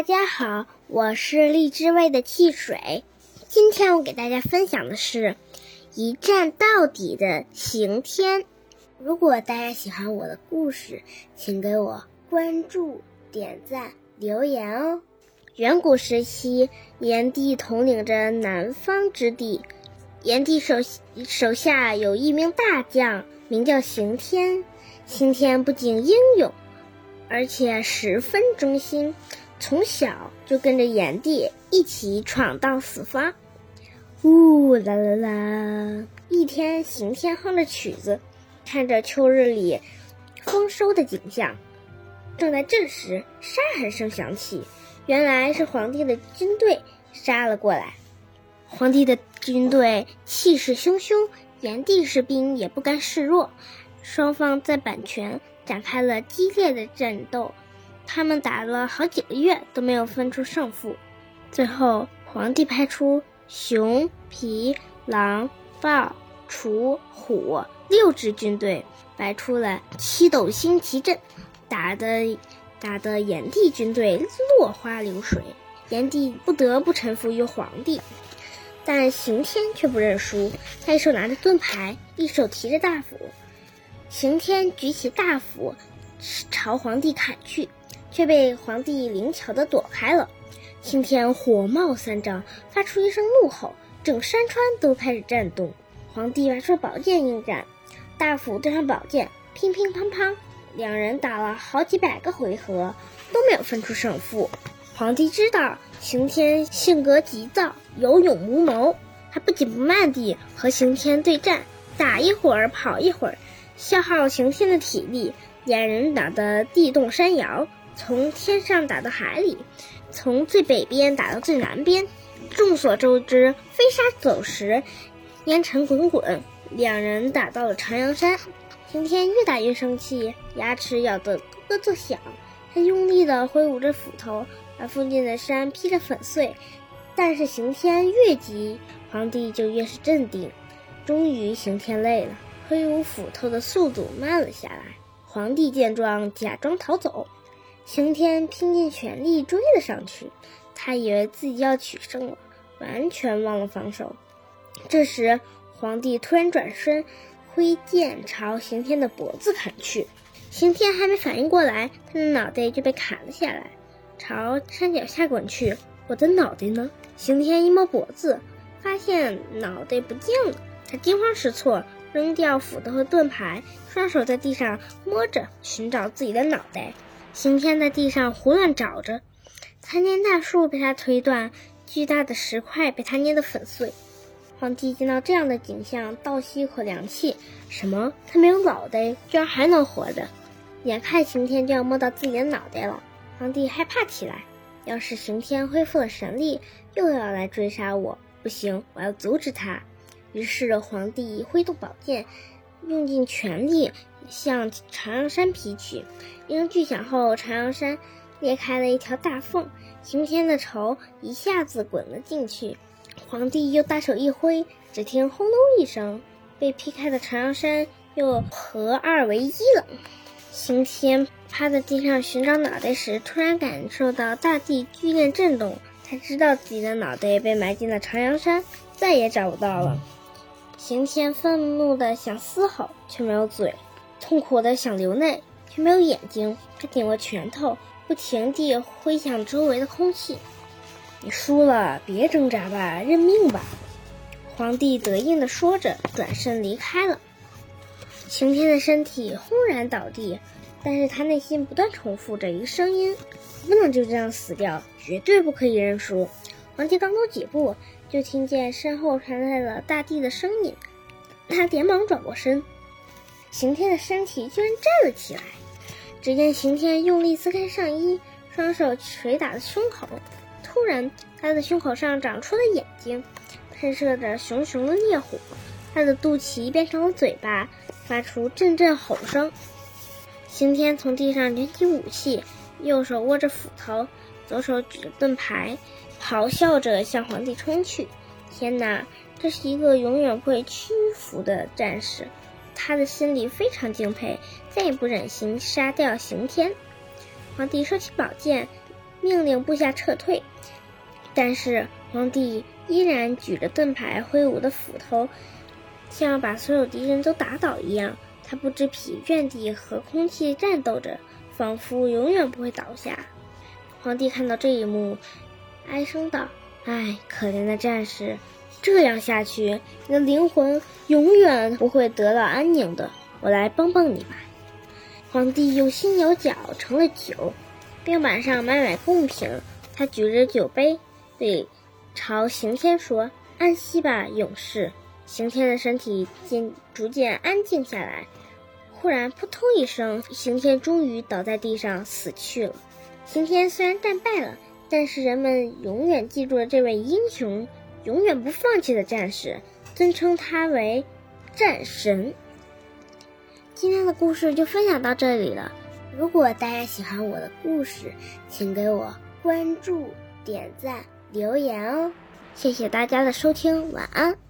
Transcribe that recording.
大家好，我是荔枝味的汽水。今天我给大家分享的是一站到底的刑天。如果大家喜欢我的故事，请给我关注、点赞、留言哦。远古时期，炎帝统领着南方之地，炎帝手手下有一名大将，名叫刑天。刑天不仅英勇，而且十分忠心。从小就跟着炎帝一起闯荡四方，呜啦啦啦！一天，刑天哼着曲子，看着秋日里丰收的景象。正在这时，沙喊声响起，原来是皇帝的军队杀了过来。皇帝的军队气势汹汹，炎帝士兵也不甘示弱，双方在阪泉展开了激烈的战斗。他们打了好几个月都没有分出胜负，最后皇帝派出熊、皮、狼、豹、雏、虎六支军队，摆出了七斗星旗阵，打的打的炎帝军队落花流水，炎帝不得不臣服于皇帝。但刑天却不认输，他一手拿着盾牌，一手提着大斧。刑天举起大斧，朝皇帝砍去。却被皇帝灵巧地躲开了。刑天火冒三丈，发出一声怒吼，整山川都开始震动。皇帝拿出宝剑应战，大斧对上宝剑，乒乒乓乓，两人打了好几百个回合都没有分出胜负。皇帝知道刑天性格急躁，有勇无谋，他不紧不慢地和刑天对战，打一会儿跑一会儿，消耗刑天的体力，两人打得地动山摇。从天上打到海里，从最北边打到最南边，众所周知，飞沙走石，烟尘滚滚。两人打到了长阳山，刑天越打越生气，牙齿咬得咯咯作响。他用力地挥舞着斧头，把附近的山劈得粉碎。但是刑天越急，皇帝就越是镇定。终于，刑天累了，挥舞斧头的速度慢了下来。皇帝见状，假装逃走。刑天拼尽全力追了上去，他以为自己要取胜了，完全忘了防守。这时，皇帝突然转身，挥剑朝刑天的脖子砍去。刑天还没反应过来，他的脑袋就被砍了下来，朝山脚下滚去。我的脑袋呢？刑天一摸脖子，发现脑袋不见了。他惊慌失措，扔掉斧头和盾牌，双手在地上摸着，寻找自己的脑袋。刑天在地上胡乱找着，参天大树被他推断，巨大的石块被他捏得粉碎。皇帝见到这样的景象，倒吸一口凉气：什么？他没有脑袋，居然还能活着？眼看刑天就要摸到自己的脑袋了，皇帝害怕起来。要是刑天恢复了神力，又要来追杀我，不行，我要阻止他。于是皇帝挥动宝剑，用尽全力。向长阳山劈去，一声巨响后，长阳山裂开了一条大缝，刑天的头一下子滚了进去。皇帝又大手一挥，只听轰隆一声，被劈开的长阳山又合二为一了。刑天趴在地上寻找脑袋时，突然感受到大地剧烈震动，才知道自己的脑袋被埋进了长阳山，再也找不到了。刑天愤怒的想嘶吼，却没有嘴。痛苦的想流泪，却没有眼睛。他紧握拳头，不停地挥向周围的空气。你输了，别挣扎吧，认命吧。皇帝得意地说着，转身离开了。刑天的身体轰然倒地，但是他内心不断重复着一个声音：不能就这样死掉，绝对不可以认输。皇帝刚走几步，就听见身后传来了大地的声音。他连忙转过身。刑天的身体居然站了起来，只见刑天用力撕开上衣，双手捶打着胸口。突然，他的胸口上长出了眼睛，喷射着熊熊的烈火。他的肚脐变成了嘴巴，发出阵阵吼声。刑天从地上捡起武器，右手握着斧头，左手举着盾牌，咆哮着向皇帝冲去。天哪，这是一个永远不会屈服的战士！他的心里非常敬佩，再也不忍心杀掉刑天。皇帝收起宝剑，命令部下撤退。但是皇帝依然举着盾牌，挥舞的斧头，像要把所有敌人都打倒一样。他不知疲倦地和空气战斗着，仿佛永远不会倒下。皇帝看到这一幕，哀声道：“唉，可怜的战士，这样下去，你的灵魂永远不会得到安宁的。我来帮帮你吧。”皇帝有心有脚，盛了酒，冰板上满满贡品。他举着酒杯，对朝刑天说：“安息吧，勇士。”刑天的身体渐逐渐安静下来。忽然，扑通一声，刑天终于倒在地上死去了。刑天虽然战败了，但是人们永远记住了这位英雄、永远不放弃的战士，尊称他为战神。今天的故事就分享到这里了。如果大家喜欢我的故事，请给我关注、点赞、留言哦！谢谢大家的收听，晚安。